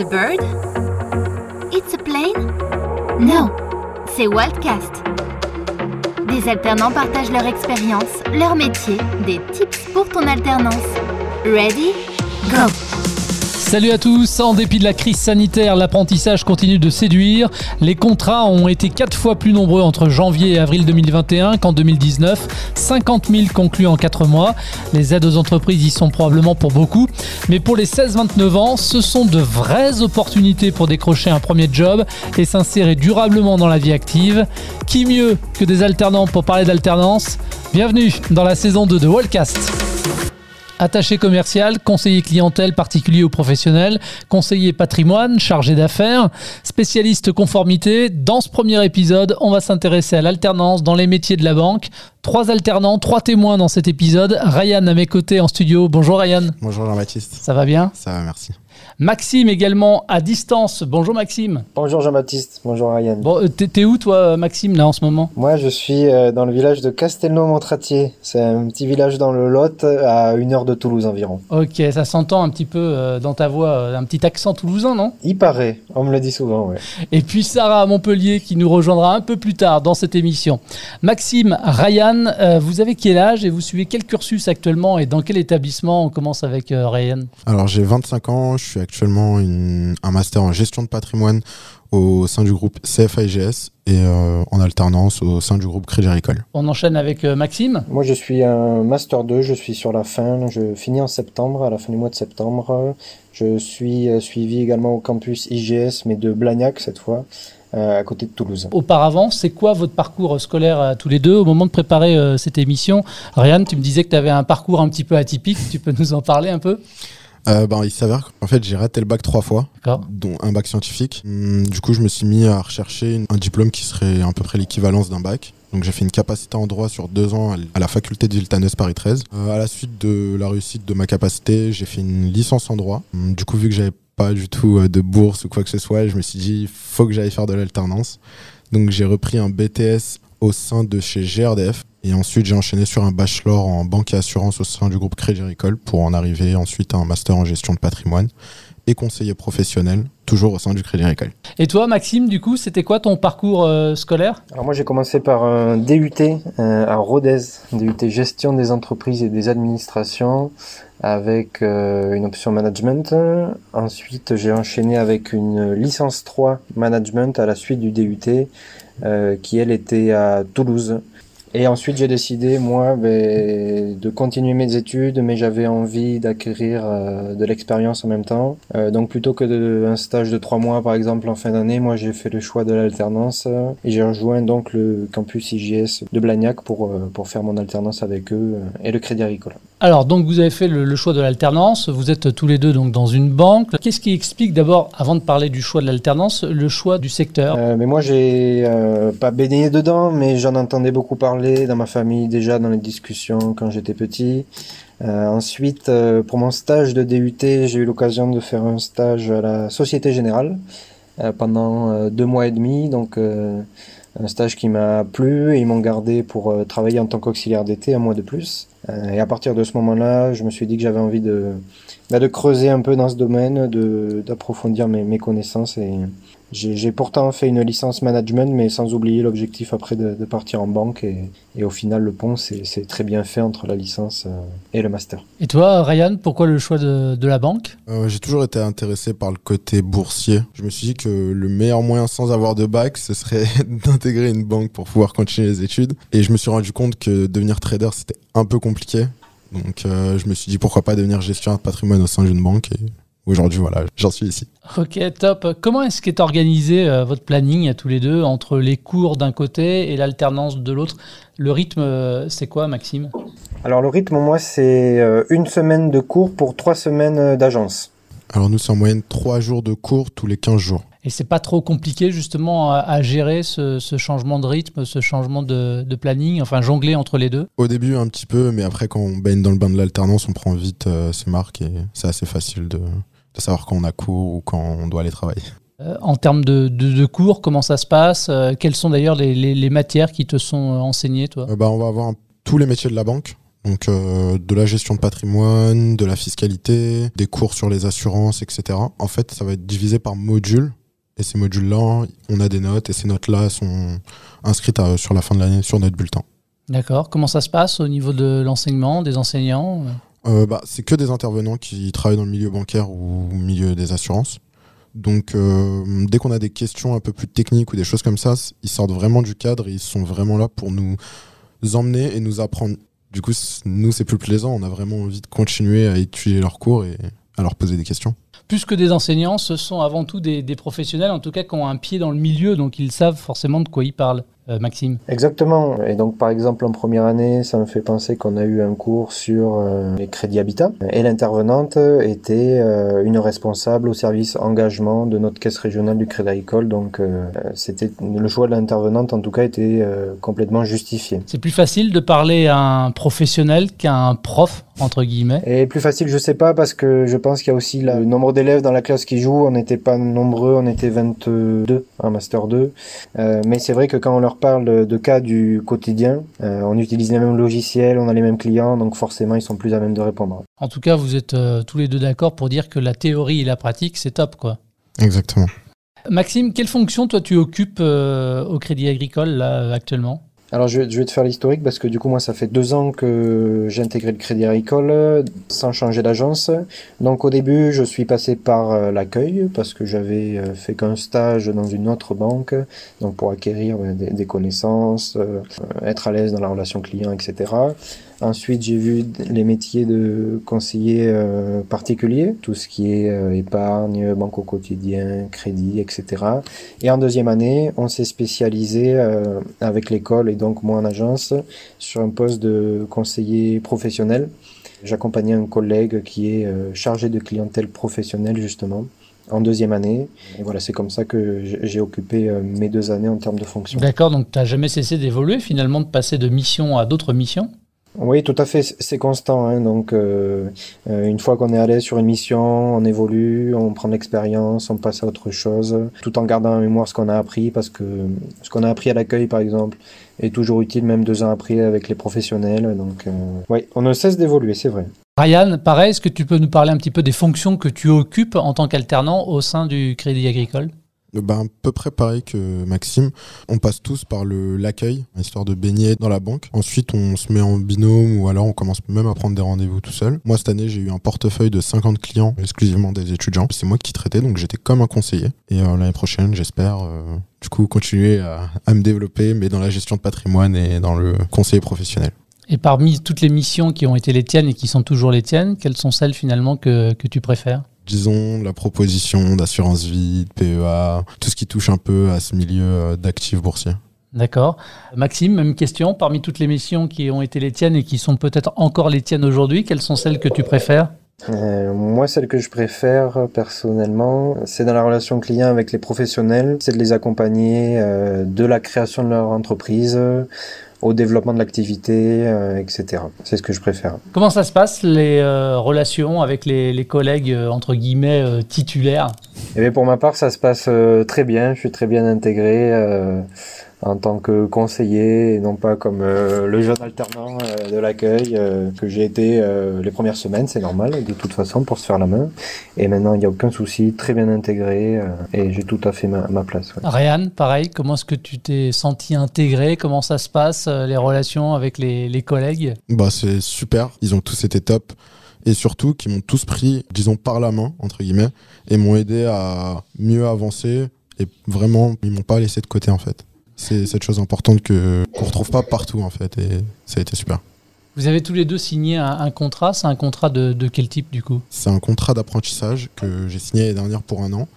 It's a bird? It's a plane? No, c'est Wildcast. Des alternants partagent leur expérience, leur métier, des tips pour ton alternance. Ready? Go! Salut à tous, en dépit de la crise sanitaire, l'apprentissage continue de séduire. Les contrats ont été 4 fois plus nombreux entre janvier et avril 2021 qu'en 2019, 50 000 conclus en 4 mois. Les aides aux entreprises y sont probablement pour beaucoup, mais pour les 16-29 ans, ce sont de vraies opportunités pour décrocher un premier job et s'insérer durablement dans la vie active. Qui mieux que des alternants pour parler d'alternance? Bienvenue dans la saison 2 de Wallcast. Attaché commercial, conseiller clientèle particulier ou professionnel, conseiller patrimoine, chargé d'affaires, spécialiste conformité. Dans ce premier épisode, on va s'intéresser à l'alternance dans les métiers de la banque. Trois alternants, trois témoins dans cet épisode. Ryan à mes côtés en studio. Bonjour Ryan. Bonjour Jean-Baptiste. Ça va bien? Ça va, merci. Maxime également à distance. Bonjour Maxime. Bonjour Jean-Baptiste, bonjour Ryan. Bon, euh, t'es où toi Maxime là en ce moment? Moi je suis euh, dans le village de Castelnau-Montratier. C'est un petit village dans le Lot à une heure de Toulouse environ. Ok, ça s'entend un petit peu euh, dans ta voix, un petit accent toulousain non? Il paraît, on me le dit souvent, ouais. Et puis Sarah à Montpellier qui nous rejoindra un peu plus tard dans cette émission. Maxime, Ryan, vous avez quel âge et vous suivez quel cursus actuellement et dans quel établissement? On commence avec Ryan. Alors j'ai 25 ans, je suis actuellement un master en gestion de patrimoine au sein du groupe CFIGS et euh, en alternance au sein du groupe Crédit Agricole. On enchaîne avec euh, Maxime. Moi je suis un master 2, je suis sur la fin, je finis en septembre, à la fin du mois de septembre. Je suis euh, suivi également au campus IGS, mais de Blagnac cette fois. à côté de Toulouse. Auparavant, c'est quoi votre parcours scolaire tous les deux au moment de préparer cette émission? Ryan, tu me disais que tu avais un parcours un petit peu atypique, tu peux nous en parler un peu? Euh, ben, il s'avère qu'en fait j'ai raté le bac trois fois, dont un bac scientifique. Hum, du coup, je me suis mis à rechercher un diplôme qui serait à peu près l'équivalence d'un bac. Donc j'ai fait une capacité en droit sur deux ans à la faculté de Villetaneuse Paris 13. Euh, à la suite de la réussite de ma capacité, j'ai fait une licence en droit. Hum, du coup, vu que j'avais pas du tout euh, de bourse ou quoi que ce soit, je me suis dit faut que j'aille faire de l'alternance. Donc j'ai repris un BTS au sein de chez GRDF et ensuite, j'ai enchaîné sur un bachelor en banque et assurance au sein du groupe Crédit Agricole pour en arriver ensuite à un master en gestion de patrimoine et conseiller professionnel, toujours au sein du Crédit Agricole. Et toi, Maxime, du coup, c'était quoi ton parcours euh, scolaire? Alors moi, j'ai commencé par un DUT euh, à Rodez, DUT gestion des entreprises et des administrations avec euh, une option management. Ensuite, j'ai enchaîné avec une licence 3 management à la suite du DUT qui, elle, était à Toulouse et ensuite, j'ai décidé, moi, ben, de continuer mes études, mais j'avais envie d'acquérir euh, de l'expérience en même temps. Euh, donc, plutôt que de, un stage de trois mois, par exemple, en fin d'année, moi, j'ai fait le choix de l'alternance euh, et j'ai rejoint donc le campus IGS de Blagnac pour, pour faire mon alternance avec eux et le Crédit Agricole. Alors, donc, vous avez fait le, choix de l'alternance. Vous êtes tous les deux donc dans une banque. Qu'est-ce qui explique d'abord, avant de parler du choix de l'alternance, le choix du secteur? Mais moi, j'ai pas baigné dedans, mais j'en entendais beaucoup parler dans ma famille déjà dans les discussions quand j'étais petit. Euh, ensuite, euh, pour mon stage de DUT, j'ai eu l'occasion de faire un stage à la Société Générale euh, pendant deux mois et demi. Donc, un stage qui m'a plu et ils m'ont gardé pour travailler en tant qu'auxiliaire d'été un mois de plus. et à partir de ce moment-là, je me suis dit que j'avais envie de, bah, de creuser un peu dans ce domaine, d'approfondir mes, mes connaissances et, j'ai pourtant fait une licence management, mais sans oublier l'objectif après de, de, partir en banque. Et, et au final, le pont, c'est très bien fait entre la licence euh, et le master. Et toi, Ryan, pourquoi le choix de, de la banque? Euh, J'ai toujours été intéressé par le côté boursier. Je me suis dit que le meilleur moyen sans avoir de bac, ce serait d'intégrer une banque pour pouvoir continuer les études. Et je me suis rendu compte que devenir trader, c'était un peu compliqué. Donc euh, je me suis dit pourquoi pas devenir gestionnaire de patrimoine au sein d'une banque. Et aujourd'hui, voilà, j'en suis ici. Ok, top. Comment est-ce qu'est organisé euh, votre planning à tous les deux entre les cours d'un côté et l'alternance de l'autre? Le rythme, euh, c'est quoi, Maxime? Alors, le rythme, moi, c'est euh, une semaine de cours pour trois semaines d'agence. Alors, nous, c'est en moyenne trois jours de cours tous les 15 jours. Et c'est pas trop compliqué justement à, gérer ce, changement de rythme, ce changement de, planning, enfin jongler entre les deux? Au début un petit peu, mais après quand on baigne dans le bain de l'alternance, on prend vite ses marques et c'est assez facile de, de savoir quand on a cours ou quand on doit aller travailler. Euh, en termes de, cours, comment ça se passe? Euh, Quelles sont d'ailleurs les, matières qui te sont euh, enseignées, toi? Bah, On va avoir tous les métiers de la banque. Donc de la gestion de patrimoine, de la fiscalité, des cours sur les assurances, etc. En fait, ça va être divisé par modules. Et ces modules-là, on a des notes et ces notes-là sont inscrites sur la fin de l'année sur notre bulletin. D'accord. Comment ça se passe au niveau de l'enseignement, des enseignants euh, bah, C'est que des intervenants qui travaillent dans le milieu bancaire ou au milieu des assurances. Donc, euh, dès qu'on a des questions un peu plus techniques ou des choses comme ça, ils sortent vraiment du cadre et ils sont vraiment là pour nous emmener et nous apprendre. Du coup, nous, c'est plus plaisant. On a vraiment envie de continuer à étudier leurs cours et à leur poser des questions. Plus que des enseignants, ce sont avant tout des, des professionnels, en tout cas, qui ont un pied dans le milieu, donc ils savent forcément de quoi ils parlent. Euh, Maxime Exactement. Et donc, par exemple, en première année, ça me fait penser qu'on a eu un cours sur euh, les crédits habitat. Et l'intervenante était euh, une responsable au service engagement de notre caisse régionale du Crédit Agricole. Donc, c'était le choix de l'intervenante, en tout cas, était complètement justifié. C'est plus facile de parler à un professionnel qu'à un prof, entre guillemets Et plus facile, je sais pas, parce que je pense qu'il y a aussi le nombre d'élèves dans la classe qui jouent. On n'était pas nombreux, on était 22 en Master 2. mais c'est vrai que quand on leur parle de cas du quotidien, euh, on utilise les mêmes logiciels, on a les mêmes clients, donc forcément ils sont plus à même de répondre. En tout cas, vous êtes euh, tous les deux d'accord pour dire que la théorie et la pratique, c'est top, quoi. Exactement. Maxime, quelle fonction toi tu occupes euh, au Crédit Agricole là actuellement? Alors je vais, te faire l'historique parce que du coup moi ça fait deux ans que j'ai intégré le Crédit Agricole sans changer d'agence. Donc au début je suis passé par euh, l'accueil parce que j'avais euh, fait qu'un stage dans une autre banque, donc pour acquérir des, connaissances, euh, être à l'aise dans la relation client, etc. Ensuite, j'ai vu les métiers de conseiller euh, particulier, tout ce qui est euh, épargne, banque au quotidien, crédit, etc. Et en deuxième année, on s'est spécialisé euh, avec l'école et donc moi en agence sur un poste de conseiller professionnel. J'accompagnais un collègue qui est chargé de clientèle professionnelle justement en deuxième année. Et voilà, c'est comme ça que j'ai occupé mes deux années en termes de fonction. D'accord, donc tu n'as jamais cessé d'évoluer finalement, de passer de mission à d'autres missions? Oui, tout à fait, c'est constant. Hein, donc, euh, euh, une fois qu'on est allé sur une mission, on évolue, on prend de l'expérience, on passe à autre chose, tout en gardant en mémoire ce qu'on a appris, parce que ce qu'on a appris à l'accueil, par exemple, est toujours utile, même deux ans après, avec les professionnels. Donc, euh, oui, on ne cesse d'évoluer, c'est vrai. Ryan, pareil, est-ce que tu peux nous parler un petit peu des fonctions que tu occupes en tant qu'alternant au sein du Crédit Agricole? Ben, à peu près pareil que Maxime. On passe tous par le l'accueil, histoire de baigner dans la banque. Ensuite, on se met en binôme ou alors on commence même à prendre des rendez-vous tout seul. Moi, cette année, j'ai eu un portefeuille de 50 clients, exclusivement des étudiants. C'est moi qui traitais, donc j'étais comme un conseiller. Et euh, l'année prochaine, j'espère euh, du coup continuer à, me développer, mais dans la gestion de patrimoine et dans le conseil professionnel. Et parmi toutes les missions qui ont été les tiennes et qui sont toujours les tiennes, quelles sont celles finalement que tu préfères? Disons, la proposition d'assurance vie, de PEA, tout ce qui touche un peu à ce milieu euh, d'actifs boursiers. D'accord. Maxime, même question. Parmi toutes les missions qui ont été les tiennes et qui sont peut-être encore les tiennes aujourd'hui, quelles sont celles que tu préfères? Euh, moi, celle que je préfère personnellement, c'est dans la relation client avec les professionnels, c'est de les accompagner euh, de la création de leur entreprise au développement de l'activité, euh, etc. C'est ce que je préfère. Comment ça se passe, les euh, relations avec les, les collègues, euh, entre guillemets, titulaires? Eh bien, Pour ma part, ça se passe très bien. Je suis très bien intégré en tant que conseiller et non pas comme euh, le jeune alternant euh, de l'accueil euh, que j'ai été les premières semaines, c'est normal de toute façon pour se faire la main. Et maintenant, il n'y a aucun souci, très bien intégré et j'ai tout à fait ma, ma place. Ouais. Ryan, pareil, comment est-ce que tu t'es senti intégré? Comment ça se passe, les relations avec les, les collègues? Bah, C'est super, ils ont tous été top et surtout qui m'ont tous pris, disons, par la main, entre guillemets, et m'ont aidé à mieux avancer et vraiment, ils m'ont pas laissé de côté en fait c'est cette chose importante que qu'on retrouve pas partout en fait et ça a été super. Vous avez tous les deux signé un, contrat, c'est un contrat de, de, quel type du coup? C'est un contrat d'apprentissage que j'ai signé l'année dernière pour un an.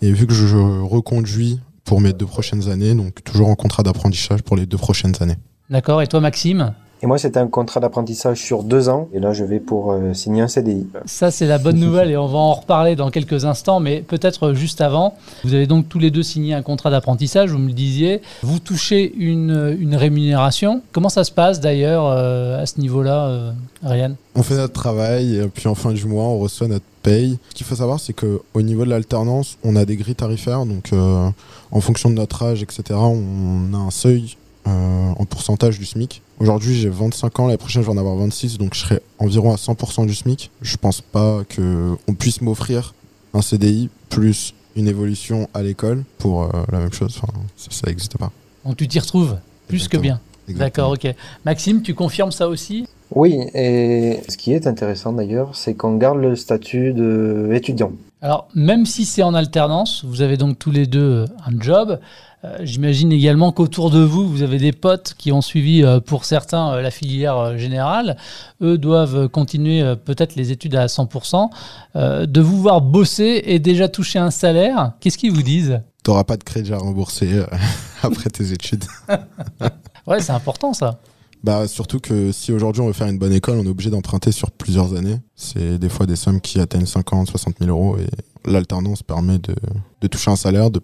Et vu que je, je reconduis pour mes deux prochaines années, donc toujours en contrat d'apprentissage pour les deux prochaines années. D'accord, et toi Maxime? Et moi, c'était un contrat d'apprentissage sur deux ans. Et là, je vais pour euh, signer un CDI. Ça, c'est la bonne nouvelle et on va en reparler dans quelques instants. Mais peut-être juste avant, vous avez donc tous les deux signé un contrat d'apprentissage, vous me le disiez. Vous touchez une, une rémunération. Comment ça se passe d'ailleurs euh, à ce niveau-là, euh, Ariane On fait notre travail et puis en fin du mois, on reçoit notre paye. Ce qu'il faut savoir, c'est qu'au niveau de l'alternance, on a des grilles tarifaires. Donc, en fonction de notre âge, etc., on a un seuil en pourcentage du SMIC. Aujourd'hui, j'ai 25 ans, l'année prochaine, je vais en avoir 26, donc je serai environ à 100% du SMIC. Je pense pas qu'on puisse m'offrir un CDI plus une évolution à l'école pour la même chose. Enfin, ça n'existe pas. Donc tu t'y retrouves plus que bien. D'accord, ok. Maxime, tu confirmes ça aussi? Oui, et ce qui est intéressant d'ailleurs, c'est qu'on garde le statut d'étudiant. Alors, même si c'est en alternance, vous avez donc tous les deux un job. Euh, j'imagine également qu'autour de vous, vous avez des potes qui ont suivi, euh, pour certains, euh, la filière générale. Eux doivent continuer peut-être les études à 100%. de vous voir bosser et déjà toucher un salaire, qu'est-ce qu'ils vous disent? T'auras pas de crédit à rembourser après tes études. ouais, c'est important ça. Bah, surtout que si aujourd'hui on veut faire une bonne école, on est obligé d'emprunter sur plusieurs années. C'est des fois des sommes qui atteignent 50, 60 000 euros et l'alternance permet de, de, toucher un salaire, de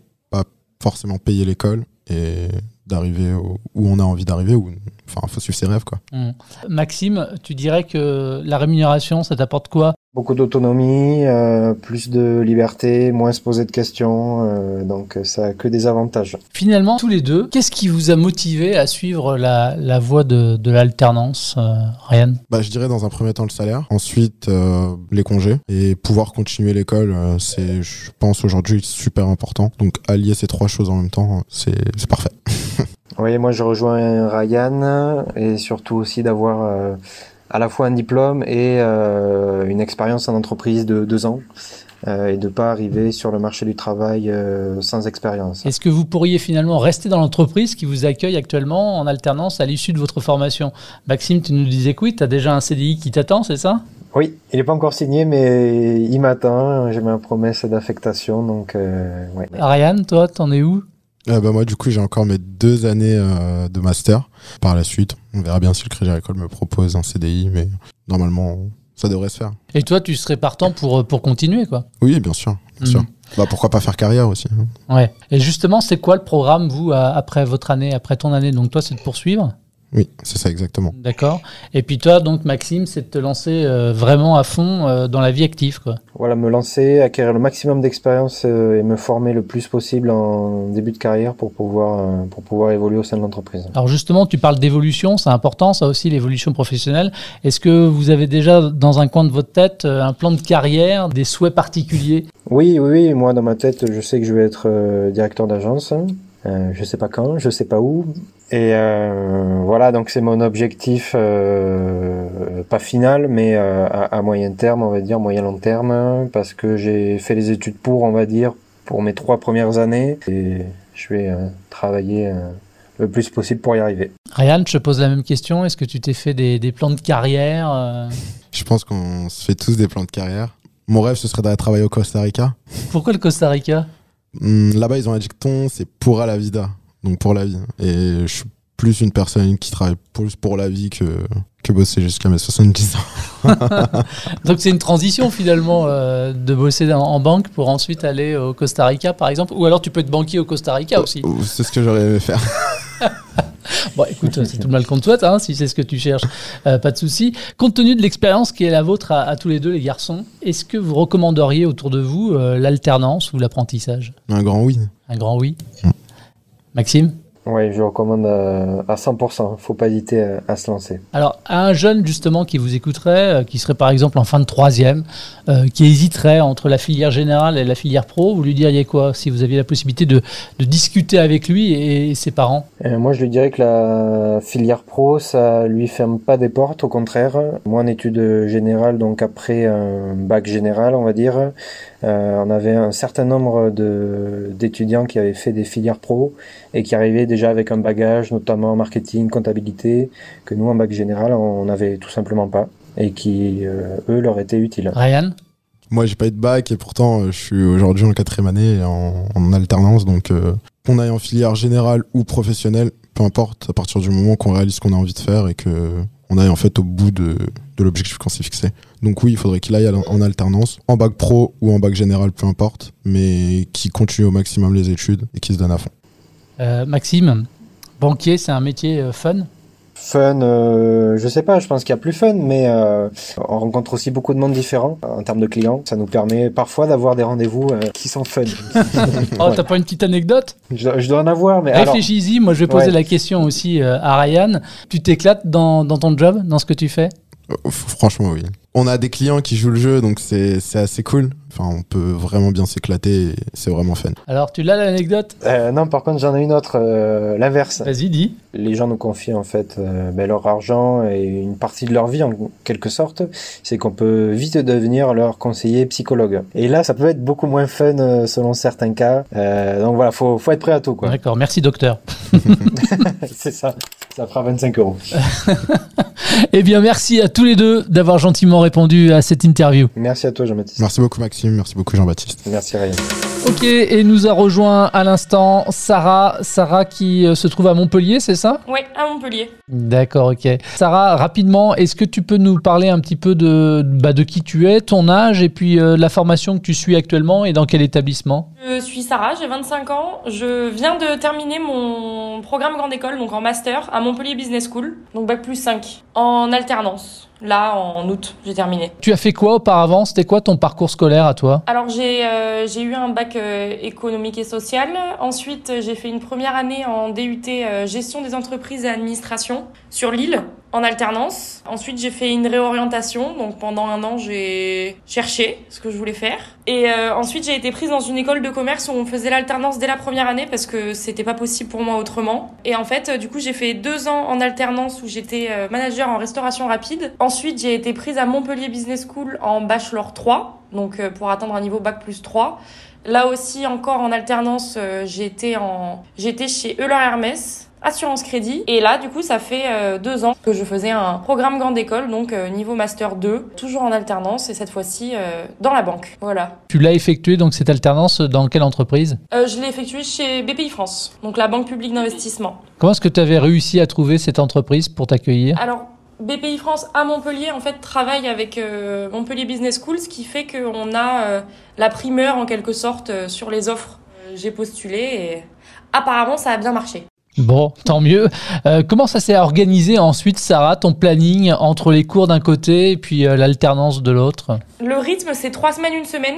forcément payer l'école et d'arriver où on a envie d'arriver. Enfin, il faut suivre ses rêves. Quoi. Mmh. Maxime, tu dirais que la rémunération, ça t'apporte quoi Beaucoup d'autonomie, euh, plus de liberté, moins se poser de questions, euh, donc ça a que des avantages. Finalement, tous les deux, qu'est-ce qui vous a motivé à suivre la, la voie de, de l'alternance, euh, Ryan? Bah, Je dirais dans un premier temps le salaire, ensuite les congés, et pouvoir continuer l'école, c'est, je pense, aujourd'hui super important. Donc allier ces trois choses en même temps, c'est parfait. oui, moi je rejoins Ryan, et surtout aussi d'avoir à la fois un diplôme et euh, une expérience en entreprise de deux ans euh, et de pas arriver sur le marché du travail euh, sans expérience. Est-ce que vous pourriez finalement rester dans l'entreprise qui vous accueille actuellement en alternance à l'issue de votre formation? Maxime, tu nous disais que oui, tu as déjà un CDI qui t'attend, c'est ça? Oui, il n'est pas encore signé, mais il m'attend. J'ai ma promesse d'affectation, donc ouais. Ariane, toi, t'en es où? Bah moi, du coup, j'ai encore mes deux années de master. Par la suite, on verra bien si le Crédit Agricole me propose un CDI, mais normalement, ça devrait se faire. Et toi, tu serais partant pour, euh, pour continuer, quoi Oui, bien sûr. Bien sûr. Mhm. Bah, pourquoi pas faire carrière aussi hein. Ouais. Et justement, c'est quoi le programme, vous, après votre année, après ton année? Donc, toi, c'est de poursuivre? Oui, c'est ça exactement. D'accord. Et puis toi, donc Maxime, c'est de te lancer euh, vraiment à fond euh, dans la vie active, quoi. Voilà, me lancer, acquérir le maximum d'expérience euh, et me former le plus possible en début de carrière pour pouvoir pour pouvoir évoluer au sein de l'entreprise. Alors justement, tu parles d'évolution, c'est important, ça aussi, l'évolution professionnelle. Est-ce que vous avez déjà dans un coin de votre tête un plan de carrière, des souhaits particuliers? Oui, oui, oui. Moi, dans ma tête, je sais que je vais être directeur d'agence. Euh, je sais pas quand, je sais pas où. Et euh, voilà, donc c'est mon objectif, euh, pas final, mais euh, à, à, moyen terme, on va dire, moyen long terme, parce que j'ai fait les études pour, on va dire, pour mes trois premières années, et je vais euh, travailler le plus possible pour y arriver. Ryan, je te pose la même question. Est-ce que tu t'es fait des, des, plans de carrière Je pense qu'on se fait tous des plans de carrière. Mon rêve, ce serait d'aller travailler au Costa Rica. Pourquoi le Costa Rica? Là-bas, ils ont un dicton, c'est pour la vida, donc pour la vie. Et je suis plus une personne qui travaille plus pour la vie que, que bosser jusqu'à mes 70 ans. donc c'est une transition finalement euh, de bosser en, banque pour ensuite aller au Costa Rica par exemple, ou alors tu peux être banquier au Costa Rica aussi. Oh, c'est ce que j'aurais aimé faire. Bon, écoute, c'est tout le mal qu'on te souhaite, hein, si c'est ce que tu cherches, euh, pas de souci. Compte tenu de l'expérience qui est la vôtre à, tous les deux, les garçons, est-ce que vous recommanderiez autour de vous euh, l'alternance ou l'apprentissage? Un grand oui. Un grand oui. Mm. Maxime? Oui, je recommande euh, à, 100%. Faut pas hésiter à, se lancer. Alors, à un jeune justement qui vous écouterait, euh, qui serait par exemple en fin de troisième, euh, qui hésiterait entre la filière générale et la filière pro, vous lui diriez quoi si vous aviez la possibilité de, de discuter avec lui et, ses parents? Moi, je lui dirais que la filière pro, ça lui ferme pas des portes. Au contraire, moi en études générales, donc après un bac général, on va dire, on avait un certain nombre d'étudiants qui avaient fait des filières pro et qui arrivaient déjà avec un bagage, notamment en marketing, comptabilité, que nous, en bac général, on n'avait tout simplement pas et qui, euh, eux, leur étaient utiles. Ryan? Moi, j'ai pas eu de bac et pourtant, euh, je suis aujourd'hui en quatrième année en, alternance. Donc, euh, qu'on aille en filière générale ou professionnelle, peu importe, à partir du moment qu'on réalise ce qu'on a envie de faire et que on aille en fait au bout de, de l'objectif qu'on s'est fixé. Donc oui, il faudrait qu'il aille en alternance, en bac pro ou en bac général, peu importe, mais qui continue au maximum les études et qui se donne à fond. Euh, Maxime, banquier, c'est un métier euh, fun? Fun, euh, je sais pas, je pense qu'il y a plus fun, mais euh, on rencontre aussi beaucoup de monde différent en termes de clients. Ça nous permet parfois d'avoir des rendez-vous euh, qui sont fun. oh, t'as pas une petite anecdote? Je, dois en avoir, mais réfléchis-y. Moi, je vais poser la question aussi à Ryan. Tu t'éclates dans, dans ton job, dans ce que tu fais? Franchement, oui. On a des clients qui jouent le jeu, donc c'est assez cool. Enfin, on peut vraiment bien s'éclater et c'est vraiment fun. Alors, tu l'as l'anecdote? Euh, Non, par contre, j'en ai une autre, euh, l'inverse. Vas-y, dis. Les gens nous confient en fait euh, ben, leur argent et une partie de leur vie en quelque sorte. C'est qu'on peut vite devenir leur conseiller psychologue. Et là, ça peut être beaucoup moins fun selon certains cas. donc voilà, faut, faut être prêt à tout. D'accord, merci docteur. c'est ça, ça fera 25 euros. eh bien, merci à tous les deux d'avoir gentiment répondu à cette interview. Merci à toi, Jean-Baptiste. Merci beaucoup, Maxime. Merci beaucoup, Jean-Baptiste. Merci, Ryan. Ok, et nous a rejoint à l'instant Sarah. Sarah qui euh, se trouve à Montpellier, c'est ça? Oui, à Montpellier. D'accord, ok. Sarah, rapidement, est-ce que tu peux nous parler un petit peu de, bah, de qui tu es, ton âge et puis euh, la formation que tu suis actuellement et dans quel établissement? Je suis Sarah, j'ai 25 ans. Je viens de terminer mon programme grande école, donc en master, à Montpellier Business School, donc bac plus 5, en alternance. Là, en août, j'ai terminé. Tu as fait quoi auparavant? C'était quoi ton parcours scolaire à toi? Alors, j'ai euh, eu un bac euh, économique et social. Ensuite, j'ai fait une première année en DUT euh, gestion des entreprises et administration sur Lille en alternance. Ensuite, j'ai fait une réorientation. Donc, pendant un an, j'ai cherché ce que je voulais faire. Et euh, ensuite, j'ai été prise dans une école de commerce où on faisait l'alternance dès la première année parce que c'était pas possible pour moi autrement. Et en fait, du coup, j'ai fait deux ans en alternance où j'étais euh, manager en restauration rapide. Ensuite, j'ai été prise à Montpellier Business School en bachelor 3, donc euh, pour atteindre un niveau bac plus 3. Là aussi, encore en alternance, j'étais en, j'étais chez Euler Hermès assurance crédit. Et là, du coup, ça fait euh, deux ans que je faisais un programme grande école, donc euh, niveau master 2, toujours en alternance et cette fois-ci euh, dans la banque. Voilà. Tu l'as effectué donc cette alternance dans quelle entreprise? Je l'ai effectué chez BPI France, donc la banque publique d'investissement. Comment est-ce que tu avais réussi à trouver cette entreprise pour t'accueillir? Alors, BPI France à Montpellier en fait travaille avec Montpellier Business School, ce qui fait qu'on a la primeur en quelque sorte sur les offres. J'ai postulé et apparemment ça a bien marché. Bon, tant mieux. Euh, comment ça s'est organisé ensuite, Sarah, ton planning entre les cours d'un côté et puis euh, l'alternance de l'autre? Le rythme, c'est trois semaines, une semaine.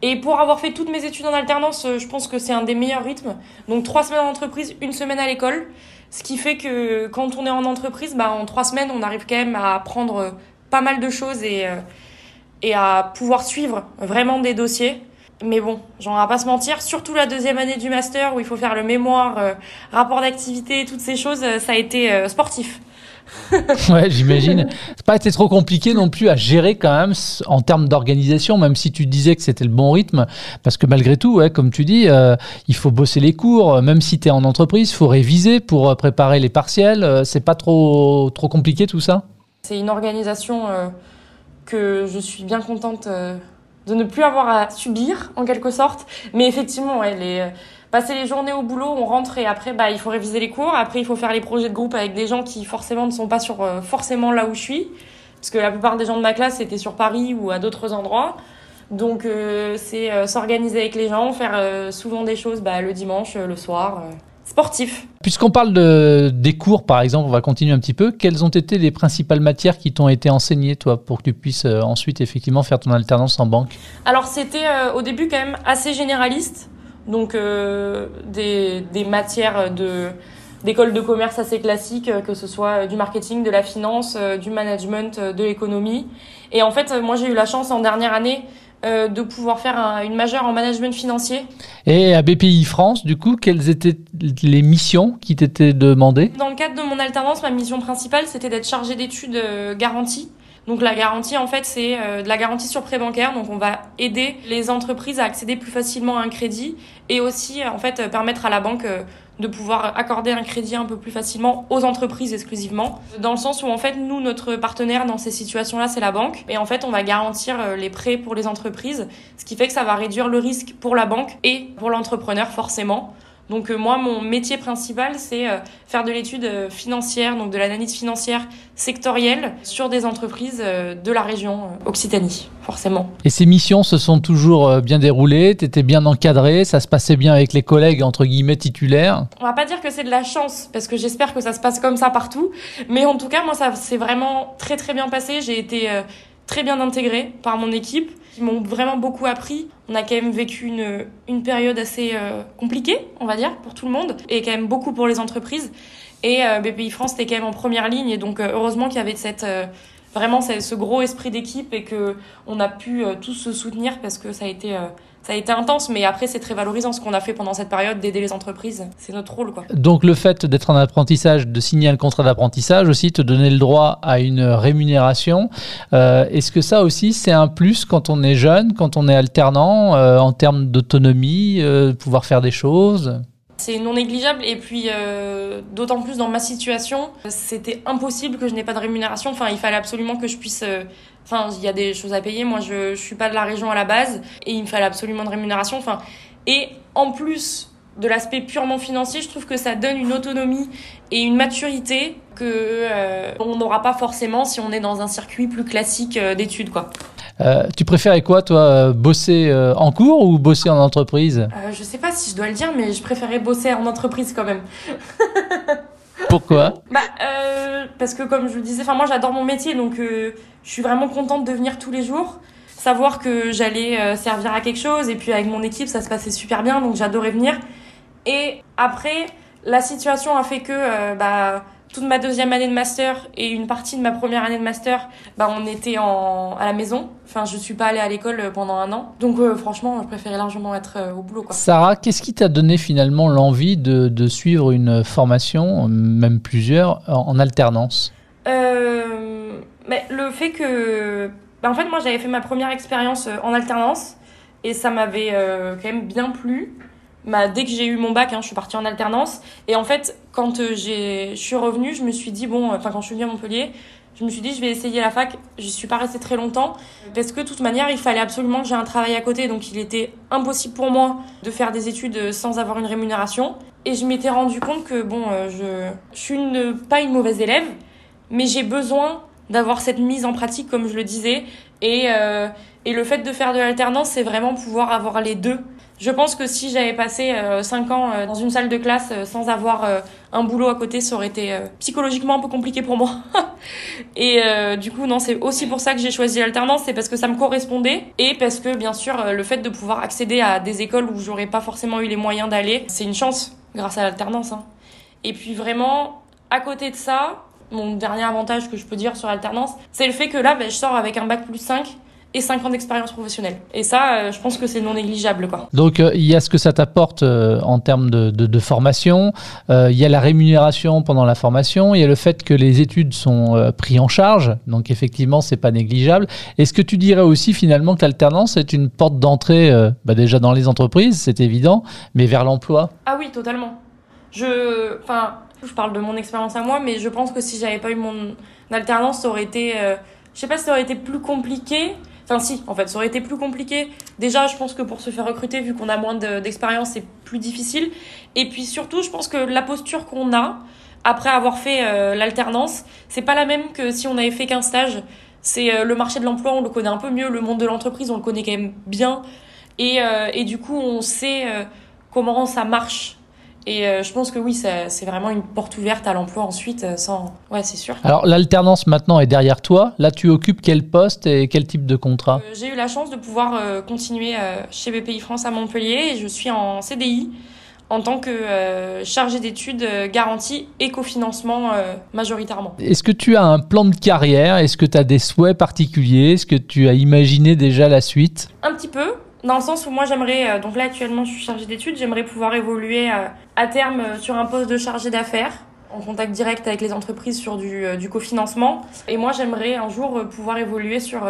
Et pour avoir fait toutes mes études en alternance, euh, je pense que c'est un des meilleurs rythmes. Donc trois semaines en entreprise, une semaine à l'école. Ce qui fait que quand on est en entreprise, bah, en trois semaines, on arrive quand même à apprendre pas mal de choses et, et à pouvoir suivre vraiment des dossiers. Mais bon, j'en vais pas se mentir, surtout la deuxième année du master où il faut faire le mémoire, euh, rapport d'activité, toutes ces choses, euh, ça a été euh, sportif. ouais, j'imagine. C'est pas été trop compliqué non plus à gérer quand même en termes d'organisation, même si tu disais que c'était le bon rythme, parce que malgré tout, ouais, comme tu dis, il faut bosser les cours, même si tu es en entreprise, il faut réviser pour préparer les partiels. c'est pas trop, trop compliqué tout ça? C'est une organisation que je suis bien contente de ne plus avoir à subir en quelque sorte. Mais effectivement, ouais, les, euh, passer les journées au boulot, on rentre et après, bah, il faut réviser les cours. Après, il faut faire les projets de groupe avec des gens qui forcément ne sont pas sur euh, forcément là où je suis, parce que la plupart des gens de ma classe étaient sur Paris ou à d'autres endroits. Donc, euh, c'est s'organiser avec les gens, faire souvent des choses bah, le dimanche, le soir sportif. Puisqu'on parle de, des cours, par exemple, on va continuer un petit peu. Quelles ont été les principales matières qui t'ont été enseignées, toi, pour que tu puisses euh, ensuite effectivement faire ton alternance en banque? Alors, c'était euh, au début quand même assez généraliste. Donc, euh, des, des, matières de d'école de commerce assez classiques, que ce soit du marketing, de la finance, du management, de l'économie. Et en fait, moi, j'ai eu la chance en dernière année euh, de pouvoir faire une majeure en management financier. Et à BPI France, du coup, quelles étaient les missions qui t'étaient demandées? Dans le cadre de mon alternance, ma mission principale, c'était d'être chargée d'études euh, garanties. Donc la garantie, en fait, c'est euh, de la garantie sur prêt bancaire. Donc on va aider les entreprises à accéder plus facilement à un crédit et aussi, en fait, permettre à la banque de pouvoir accorder un crédit un peu plus facilement aux entreprises exclusivement. Dans le sens où en fait nous notre partenaire dans ces situations-là c'est la banque et en fait on va garantir euh, les prêts pour les entreprises, ce qui fait que ça va réduire le risque pour la banque et pour l'entrepreneur forcément. Donc moi, mon métier principal, c'est faire de l'étude financière, donc de l'analyse financière sectorielle sur des entreprises de la région Occitanie, forcément. Et ces missions se sont toujours bien déroulées, tu étais bien encadré, ça se passait bien avec les collègues, entre guillemets, titulaires? On va pas dire que c'est de la chance, parce que j'espère que ça se passe comme ça partout, mais en tout cas, moi, ça s'est vraiment très très bien passé. J'ai été très bien intégrée par mon équipe, qui m'ont vraiment beaucoup appris. On a quand même vécu une, une période assez euh, compliquée, on va dire, pour tout le monde, et quand même beaucoup pour les entreprises. Et euh, BPI France était quand même en première ligne, et donc euh, heureusement qu'il y avait cette vraiment ce gros esprit d'équipe et que on a pu tous se soutenir parce que ça a été ça a été intense, mais après, c'est très valorisant ce qu'on a fait pendant cette période d'aider les entreprises. C'est notre rôle. Quoi. Donc, le fait d'être en apprentissage, de signer un contrat d'apprentissage aussi, te donner le droit à une rémunération, euh, est-ce que ça aussi, c'est un plus quand on est jeune, quand on est alternant, euh, en termes d'autonomie, euh, pouvoir faire des choses? C'est non négligeable et puis d'autant plus dans ma situation, c'était impossible que je n'ai pas de rémunération. Enfin, il fallait absolument que je puisse Enfin, il y a des choses à payer. Moi, je, je suis pas de la région à la base et il me fallait absolument de rémunération. Enfin, et en plus de l'aspect purement financier, je trouve que ça donne une autonomie et une maturité que euh, on n'aura pas forcément si on est dans un circuit plus classique euh, d'études, quoi. Euh, tu préférais quoi, toi, bosser en cours ou bosser en entreprise? Euh, Je sais pas si je dois le dire, mais je préférais bosser en entreprise quand même. Pourquoi? Bah, euh, parce que comme je le disais, moi j'adore mon métier, donc euh, je suis vraiment contente de venir tous les jours, savoir que j'allais euh, servir à quelque chose, et puis avec mon équipe ça se passait super bien, donc j'adorais venir. Et après, la situation a fait que bah toute ma deuxième année de master et une partie de ma première année de master, bah, on était en, à la maison. Enfin, je suis pas allée à l'école pendant un an. Donc, euh, franchement, je préférais largement être euh, au boulot. Quoi. Sarah, qu'est-ce qui t'a donné finalement l'envie de, de, suivre une formation, même plusieurs, en, alternance? Euh, mais Le fait que. Bah, en fait, moi, j'avais fait ma première expérience euh, en alternance et ça m'avait quand même bien plu. Bah, dès que j'ai eu mon bac, hein, je suis partie en alternance. Et en fait, quand euh, je suis revenue, je me suis dit, bon, enfin, quand je suis venue à Montpellier, je me suis dit, je vais essayer la fac. Je suis pas restée très longtemps parce que de toute manière, il fallait absolument que j'ai un travail à côté. Donc, il était impossible pour moi de faire des études sans avoir une rémunération. Et je m'étais rendu compte que, bon, euh, je, je suis une, pas une mauvaise élève, mais j'ai besoin d'avoir cette mise en pratique, comme je le disais. Et, euh, et le fait de faire de l'alternance, c'est vraiment pouvoir avoir les deux. Je pense que si j'avais passé 5 euh, ans euh, dans une salle de classe euh, sans avoir un boulot à côté, ça aurait été psychologiquement un peu compliqué pour moi. et du coup, non, c'est aussi pour ça que j'ai choisi l'alternance, c'est parce que ça me correspondait et parce que, bien sûr, le fait de pouvoir accéder à des écoles où j'aurais pas forcément eu les moyens d'aller, c'est une chance grâce à l'alternance. Hein. Et puis vraiment, à côté de ça, mon dernier avantage que je peux dire sur l'alternance, c'est le fait que là, ben, je sors avec un bac plus 5 et 5 ans d'expérience professionnelle. Et ça, euh, je pense que c'est non négligeable. Quoi. Donc euh, il y a ce que ça t'apporte euh, en termes de, de, de formation, il y a la rémunération pendant la formation, il y a le fait que les études sont prises en charge, donc effectivement c'est pas négligeable. Est-ce que tu dirais aussi finalement que l'alternance est une porte d'entrée bah déjà dans les entreprises, c'est évident, mais vers l'emploi? Ah oui, totalement. Je, enfin, je parle de mon expérience à moi, mais je pense que si j'avais pas eu mon alternance, ça aurait été, je sais pas si ça aurait été plus compliqué Enfin, si, en fait, ça aurait été plus compliqué. Déjà, je pense que pour se faire recruter, vu qu'on a moins d'expérience, c'est plus difficile. Et puis surtout, je pense que la posture qu'on a après avoir fait euh, l'alternance, c'est pas la même que si on avait fait qu'un stage. C'est euh, le marché de l'emploi, on le connaît un peu mieux. Le monde de l'entreprise, on le connaît quand même bien. Et, euh, et du coup, on sait comment ça marche et euh, je pense que oui, c'est vraiment une porte ouverte à l'emploi ensuite, euh, sans... Ouais, c'est sûr. Alors, l'alternance maintenant est derrière toi. Là, tu occupes quel poste et quel type de contrat? Euh, J'ai eu la chance de pouvoir continuer chez BPI France à Montpellier et je suis en CDI en tant que chargé d'études garantie et cofinancement majoritairement. Est-ce que tu as un plan de carrière? Est-ce que tu as des souhaits particuliers? Est-ce que tu as imaginé déjà la suite? Un petit peu. Dans le sens où moi j'aimerais, euh, donc là actuellement je suis chargée d'études, j'aimerais pouvoir évoluer euh, à terme euh, sur un poste de chargé d'affaires en contact direct avec les entreprises sur du, du cofinancement. Et moi j'aimerais un jour pouvoir évoluer sur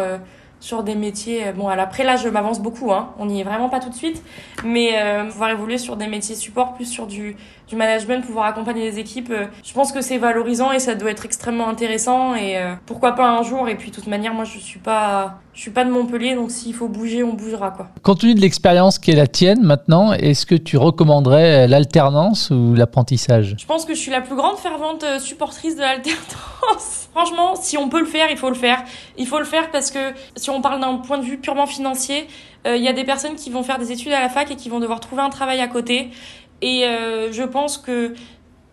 sur des métiers. Euh, bon, après là, je m'avance beaucoup, hein. on n'y est vraiment pas tout de suite, mais euh, pouvoir évoluer sur des métiers support, plus sur du, du management, pouvoir accompagner les équipes, euh, je pense que c'est valorisant et ça doit être extrêmement intéressant et pourquoi pas un jour. Et puis, de toute manière, moi, je suis pas, je suis pas de Montpellier, donc s'il faut bouger, on bougera, quoi. Compte tenu de l'expérience qui est la tienne maintenant, est-ce que tu recommanderais l'alternance ou l'apprentissage? Je pense que je suis la plus grande fervente supportrice de l'alternance. Franchement, si on peut le faire, il faut le faire. Il faut le faire parce que si on parle d'un point de vue purement financier, euh, il y a des personnes qui vont faire des études à la fac et qui vont devoir trouver un travail à côté. Et euh, je pense que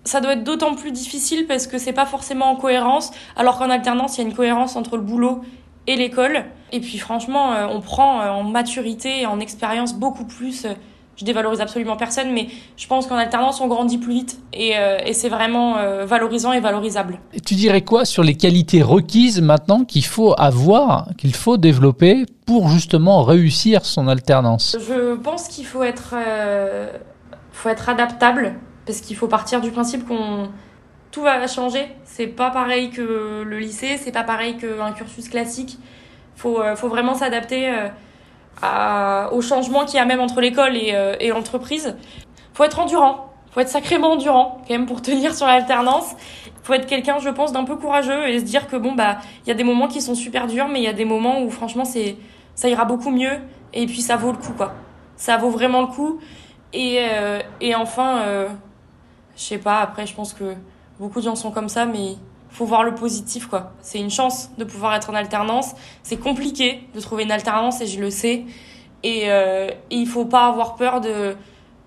ça doit être d'autant plus difficile parce que c'est pas forcément en cohérence, alors qu'en alternance, il y a une cohérence entre le boulot et l'école. Et puis franchement, euh, on prend en maturité et en expérience beaucoup plus je dévalorise absolument personne, mais je pense qu'en alternance, on grandit plus vite et, euh, c'est vraiment euh, valorisant et valorisable. Et tu dirais quoi sur les qualités requises maintenant qu'il faut avoir, qu'il faut développer pour justement réussir son alternance? Je pense qu'il faut être, euh, faut être adaptable parce qu'il faut partir du principe qu'on tout va changer. C'est pas pareil que le lycée, c'est pas pareil qu'un cursus classique. Faut, faut vraiment s'adapter au changement qu'il y a même entre l'école et, euh, et l'entreprise. Faut être endurant, faut être sacrément endurant quand même pour tenir sur l'alternance. Faut être quelqu'un, je pense, d'un peu courageux et se dire que bon bah il y a des moments qui sont super durs, mais il y a des moments où franchement c'est ça ira beaucoup mieux et puis ça vaut le coup quoi. Ça vaut vraiment le coup et euh, et enfin euh, je sais pas après je pense que beaucoup de gens sont comme ça mais faut voir le positif quoi. C'est une chance de pouvoir être en alternance. C'est compliqué de trouver une alternance et je le sais. Et, euh, il faut pas avoir peur de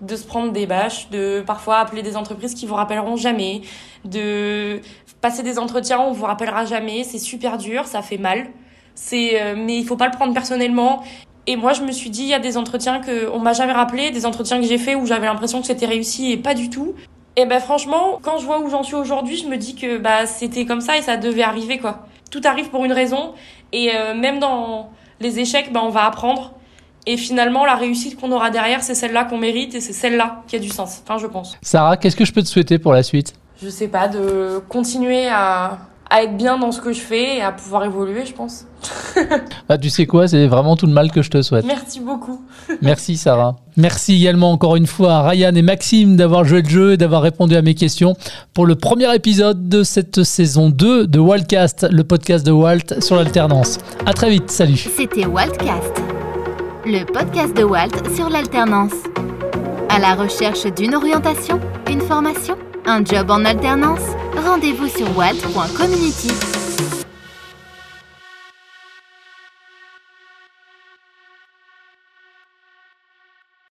de se prendre des bâches, de parfois appeler des entreprises qui vous rappelleront jamais, de passer des entretiens où on vous rappellera jamais. C'est super dur, ça fait mal. C'est euh, mais il faut pas le prendre personnellement. Et moi, je me suis dit, il y a des entretiens que on m'a jamais rappelé, des entretiens que j'ai fait où j'avais l'impression que c'était réussi et pas du tout. Et ben franchement, quand je vois où j'en suis aujourd'hui, je me dis que bah c'était comme ça et ça devait arriver quoi. Tout arrive pour une raison et euh, même dans les échecs, bah on va apprendre. Et finalement, la réussite qu'on aura derrière, c'est celle-là qu'on mérite et c'est celle-là qui a du sens. Enfin, je pense. Sarah, qu'est-ce que je peux te souhaiter pour la suite? Je sais pas, de continuer à, à être bien dans ce que je fais et à pouvoir évoluer, je pense. bah, tu sais quoi, c'est vraiment tout le mal que je te souhaite. Merci beaucoup. Merci Sarah. Merci également encore une fois à Ryan et Maxime d'avoir joué le jeu et d'avoir répondu à mes questions pour le premier épisode de cette saison 2 de Wildcast, le podcast de Walt sur l'alternance. À très vite, salut. C'était Wildcast, le podcast de Walt sur l'alternance. À la recherche d'une orientation, une formation, un job en alternance? Rendez-vous sur walt.community